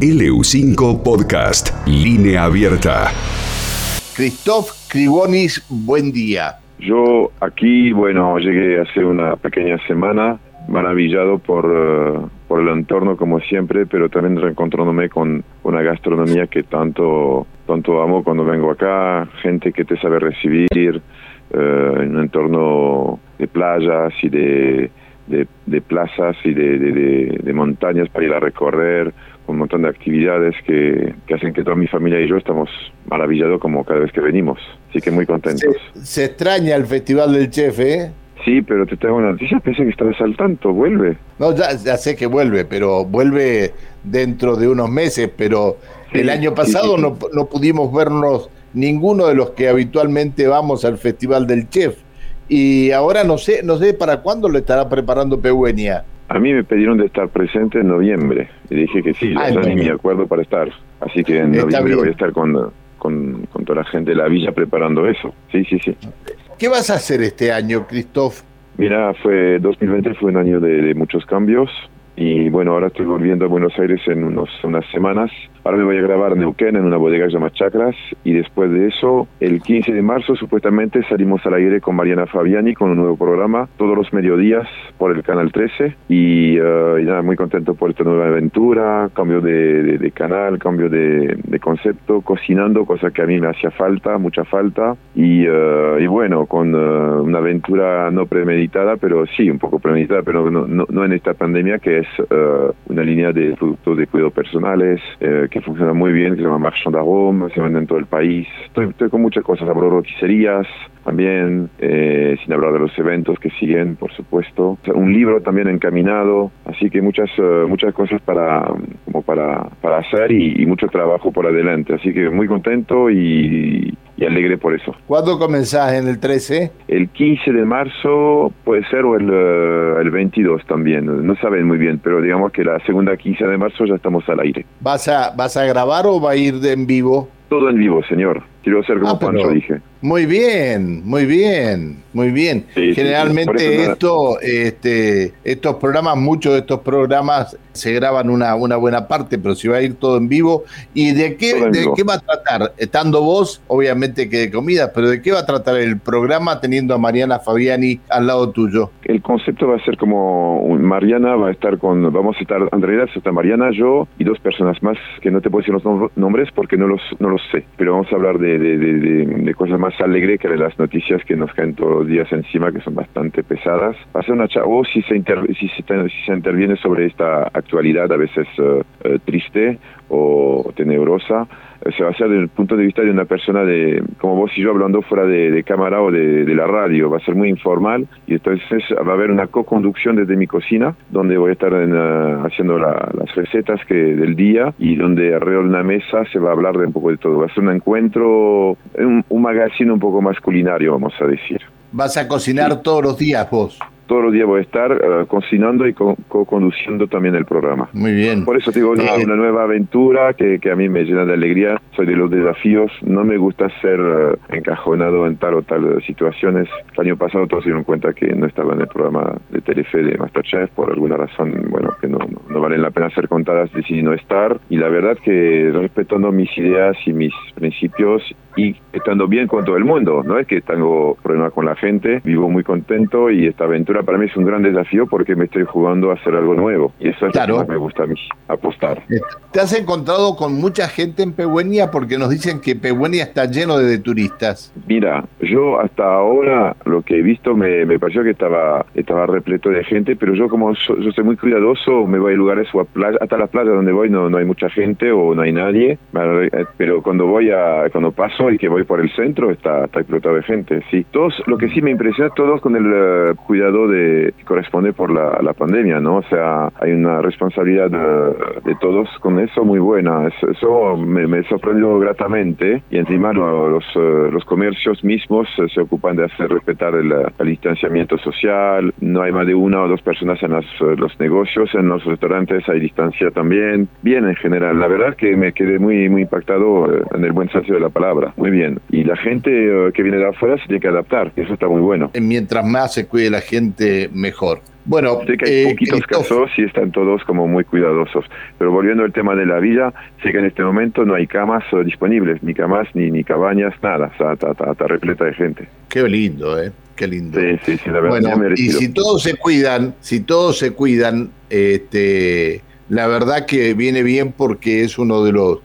LU5 Podcast, línea abierta. Christoph Krivonis, buen día. Yo aquí, bueno, llegué hace una pequeña semana, maravillado por, eh, por el entorno como siempre, pero también reencontrándome con una gastronomía que tanto, tanto amo cuando vengo acá, gente que te sabe recibir, eh, en un entorno de playas y de, de, plazas y de, de, montañas para ir a recorrer, montón de actividades que, que, hacen que toda mi familia y yo estamos maravillados como cada vez que venimos. Así que muy contentos. Se, extraña el Festival del Chef, ¿eh? Sí, pero te tengo una noticia, pensé que estabas al tanto, vuelve. No, ya, ya sé que vuelve, pero vuelve dentro de unos meses, pero el año pasado no, no pudimos vernos ninguno de los que habitualmente vamos al Festival del Chef. Y ahora no sé, no sé para cuándo lo estará preparando Pehuenia. A mí me pidieron de estar presente en noviembre y dije que sí, ah, ni me acuerdo para estar. Así que en noviembre voy a estar con, con, toda la gente de la villa preparando eso. Sí, sí, sí. ¿Qué vas a hacer este año, Christoph? Mira, fue 2020 fue un año de muchos cambios y bueno, ahora estoy volviendo a Buenos Aires en unos, unas semanas. Ahora me voy a grabar Neuquén en una bodega llamada Chacras. Y después de eso, el 15 de marzo supuestamente salimos al aire con Mariana Fabiani con un nuevo programa todos los mediodías por el canal 13 y, uh, nada, muy contento por esta nueva aventura, cambio de, canal, cambio de, concepto, cocinando, cosa que a mí me hacía falta, mucha falta. Y, uh, y bueno, con uh, una aventura no premeditada, pero sí, un poco premeditada, pero no, no, en esta pandemia que es una línea de productos de cuidado personales que funciona muy bien, que se llama Marchand d'Arôme, se vende en todo el país. Estoy, estoy con muchas cosas, abro roticerías también, eh, sin hablar de los eventos que siguen, por supuesto. Un libro también encaminado, así que muchas eh, muchas cosas para como para, para hacer y, mucho trabajo por adelante. Así que muy contento y, y alegre por eso. ¿Cuándo comenzás en el 13? El 15 de marzo puede ser o el, eh, el 22 también, no saben muy bien, pero digamos que la segunda 15 de marzo ya estamos al aire. ¿Vas a, vas a grabar o va a ir de en vivo? Todo en vivo, señor. Quiero ser como ah, dije. Muy bien, muy bien, muy bien. Generalmente esto, este, estos programas, muchos de estos programas se graban una, una buena parte, pero si va a ir todo en vivo. ¿Y de qué, de qué va a tratar? Estando vos, obviamente que de comida, pero ¿de qué va a tratar el programa teniendo a Mariana Fabiani al lado tuyo? El concepto va a ser como Mariana va a estar con, vamos a estar, en realidad está Mariana, yo y dos personas más que no te puedo decir los nombres porque no los, no los sé, pero vamos a hablar de, de, de, de cosas más alegre que de las noticias que nos caen todos los días encima, que son bastante pesadas. Ser una o si se, si, se, interviene sobre esta actualidad a veces eh, eh, triste o tenebrosa, se va a hacer desde el punto de vista de una persona de como vos y yo hablando fuera de, cámara o de, la radio. Va a ser muy informal y entonces va a haber una co-conducción desde mi cocina donde voy a estar haciendo las recetas que del día y donde alrededor de una mesa se va a hablar de un poco de todo. Va a ser un encuentro, un, un magazine un poco más culinario, vamos a decir. ¿Vas a cocinar todos los días vos? Todos los días voy a estar eh, cocinando y co-conduciendo también el programa. Muy bien. Por eso digo, una, eh, una nueva aventura que, que, a mí me llena de alegría. Soy de los desafíos. No me gusta ser eh, encajonado en tal o tal situaciones. El año pasado todos se dieron cuenta que no estaba en el programa de Telefe de Masterchef por alguna razón, bueno, que no, no, valen la pena ser contadas, decidí no estar. Y la verdad que respetando mis ideas y mis principios y estando bien con todo el mundo. No es que tengo problema con la gente, vivo muy contento y esta aventura para mí es un gran desafío porque me estoy jugando a hacer algo nuevo y eso es lo que más me gusta a mí, apostar. ¿Te has encontrado con mucha gente en Pehuenia? Porque nos dicen que Pehuenia está lleno de, turistas. Mira, yo hasta ahora lo que he visto me, me pareció que estaba, estaba repleto de gente, pero yo como yo soy muy cuidadoso, me voy a lugares o a playa, hasta las playas donde voy no, no hay mucha gente o no hay nadie, eh, pero cuando voy a, cuando paso y que voy por el centro está, está explotado de gente, sí. Todos, lo que sí me impresiona, todos con el eh, cuidado de, que corresponde por la, la, pandemia, ¿no? O sea, hay una responsabilidad de, todos con eso muy buena. Eso, me, me, sorprendió gratamente y encima los, eh, los comercios mismos se ocupan de hacer respetar el, distanciamiento social, no hay más de una o dos personas en los negocios, en los restaurantes hay distancia también. Bien en general, la verdad que me quedé muy, muy impactado en el buen sentido de la palabra, muy bien. Y la gente que viene de afuera se tiene que adaptar, eso está muy bueno. Mientras más se cuide la gente, mejor. Bueno, sé que hay eh, poquitos casos y están todos como muy cuidadosos. Pero volviendo al tema de la villa, sé que en este momento no hay camas disponibles, ni camas, ni, ni cabañas, nada. O está, repleta de gente. Qué lindo, ¿eh? Qué lindo. Sí, sí, sí, la verdad. Bueno, y si todos se cuidan, si todos se cuidan, este, la verdad que viene bien porque es uno de los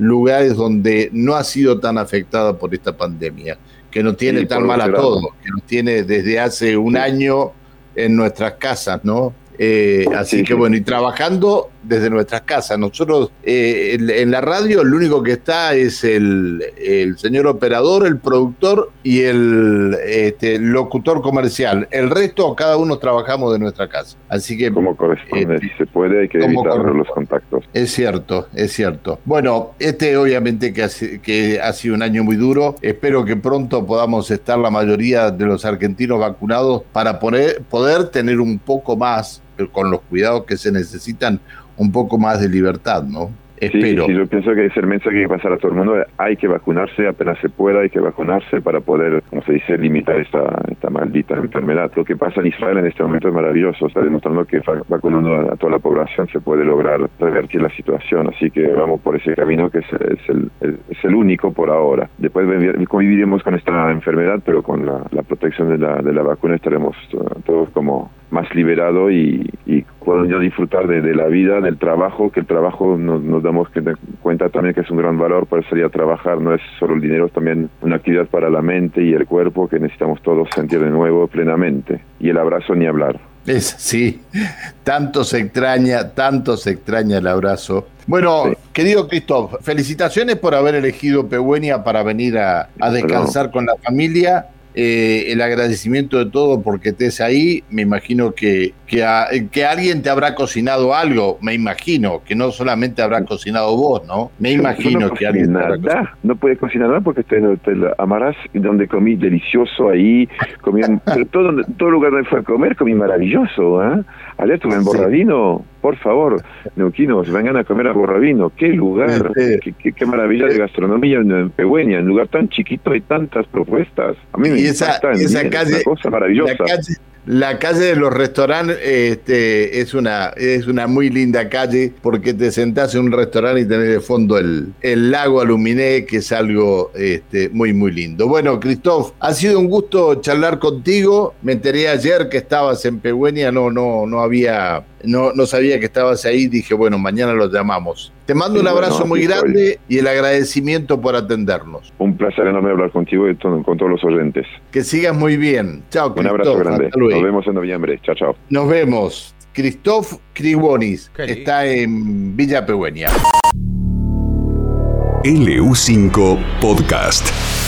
lugares donde no ha sido tan afectada por esta pandemia, que nos tiene tan mal a todos, que nos tiene desde hace un año en nuestras casas, ¿no? Eh, así que bueno, y trabajando desde nuestras casas. Nosotros eh, en, la radio el único que está es el, señor operador, el productor y el este, locutor comercial. El resto, cada uno trabajamos de nuestra casa. Así que... Como corresponde, este, si se puede, hay que evitar los contactos. Es cierto, es cierto. Bueno, este obviamente que, que ha sido un año muy duro. Espero que pronto podamos estar la mayoría de los argentinos vacunados para poder, poder tener un poco más con los cuidados que se necesitan, un poco más de libertad, ¿no? Espero. Sí, yo pienso que es el mensaje que hay que pasar a todo el mundo. Hay que vacunarse apenas se pueda, hay que vacunarse para poder, como se dice, limitar esta, esta maldita enfermedad. Lo que pasa en Israel en este momento es maravilloso. Está demostrando que vacunando a, toda la población se puede lograr revertir la situación. Así que vamos por ese camino que es, el, es el único por ahora. Después conviviremos con esta enfermedad, pero con la, la protección de la, de la vacuna estaremos todos como más liberado y, y puedo disfrutar de, la vida, del trabajo, que el trabajo nos, nos damos cuenta también que es un gran valor, por eso a trabajar no es solo el dinero, es también una actividad para la mente y el cuerpo que necesitamos todos sentir de nuevo plenamente. Y el abrazo ni hablar. Es, sí, tanto se extraña, tanto se extraña el abrazo. Bueno, querido Cristóbal, felicitaciones por haber elegido Pehuenia para venir a, a descansar con la familia eh, el agradecimiento de todo porque estés ahí. Me imagino que, que, que, alguien te habrá cocinado algo. Me imagino que no solamente habrá cocinado vos, ¿no? Me imagino que alguien. Nada, no puede cocinar nada porque te, te amarás donde comí delicioso ahí. Comí, pero todo, todo lugar donde fue a comer comí maravilloso. ¿eh? Ayer estuve en Borradino. Por favor, neuquinos, vengan a comer a Borradino. Qué lugar, qué, maravilla de gastronomía en Pehueña. En un lugar tan chiquito hay tantas propuestas. A mí me encanta. Esa calle, una cosa maravillosa. La calle de los restaurantes este, es, una, es una muy linda calle porque te sentás en un restaurante y tenés de fondo el, el lago Aluminé, que es algo este, muy, muy lindo. Bueno, Cristóbal, ha sido un gusto charlar contigo. Me enteré ayer que estabas en Pegüeña, no, no, no había no, no sabía que estabas ahí, dije, bueno, mañana los llamamos. Te mando un abrazo muy grande y el agradecimiento por atendernos. Un placer enorme hablar contigo y con todos los oyentes. Que sigas muy bien. Chao, Un abrazo grande. Nos vemos en noviembre. Chao, chao. Nos vemos. Christoph Kribonis está en Villa Pegüeña. LU5 Podcast.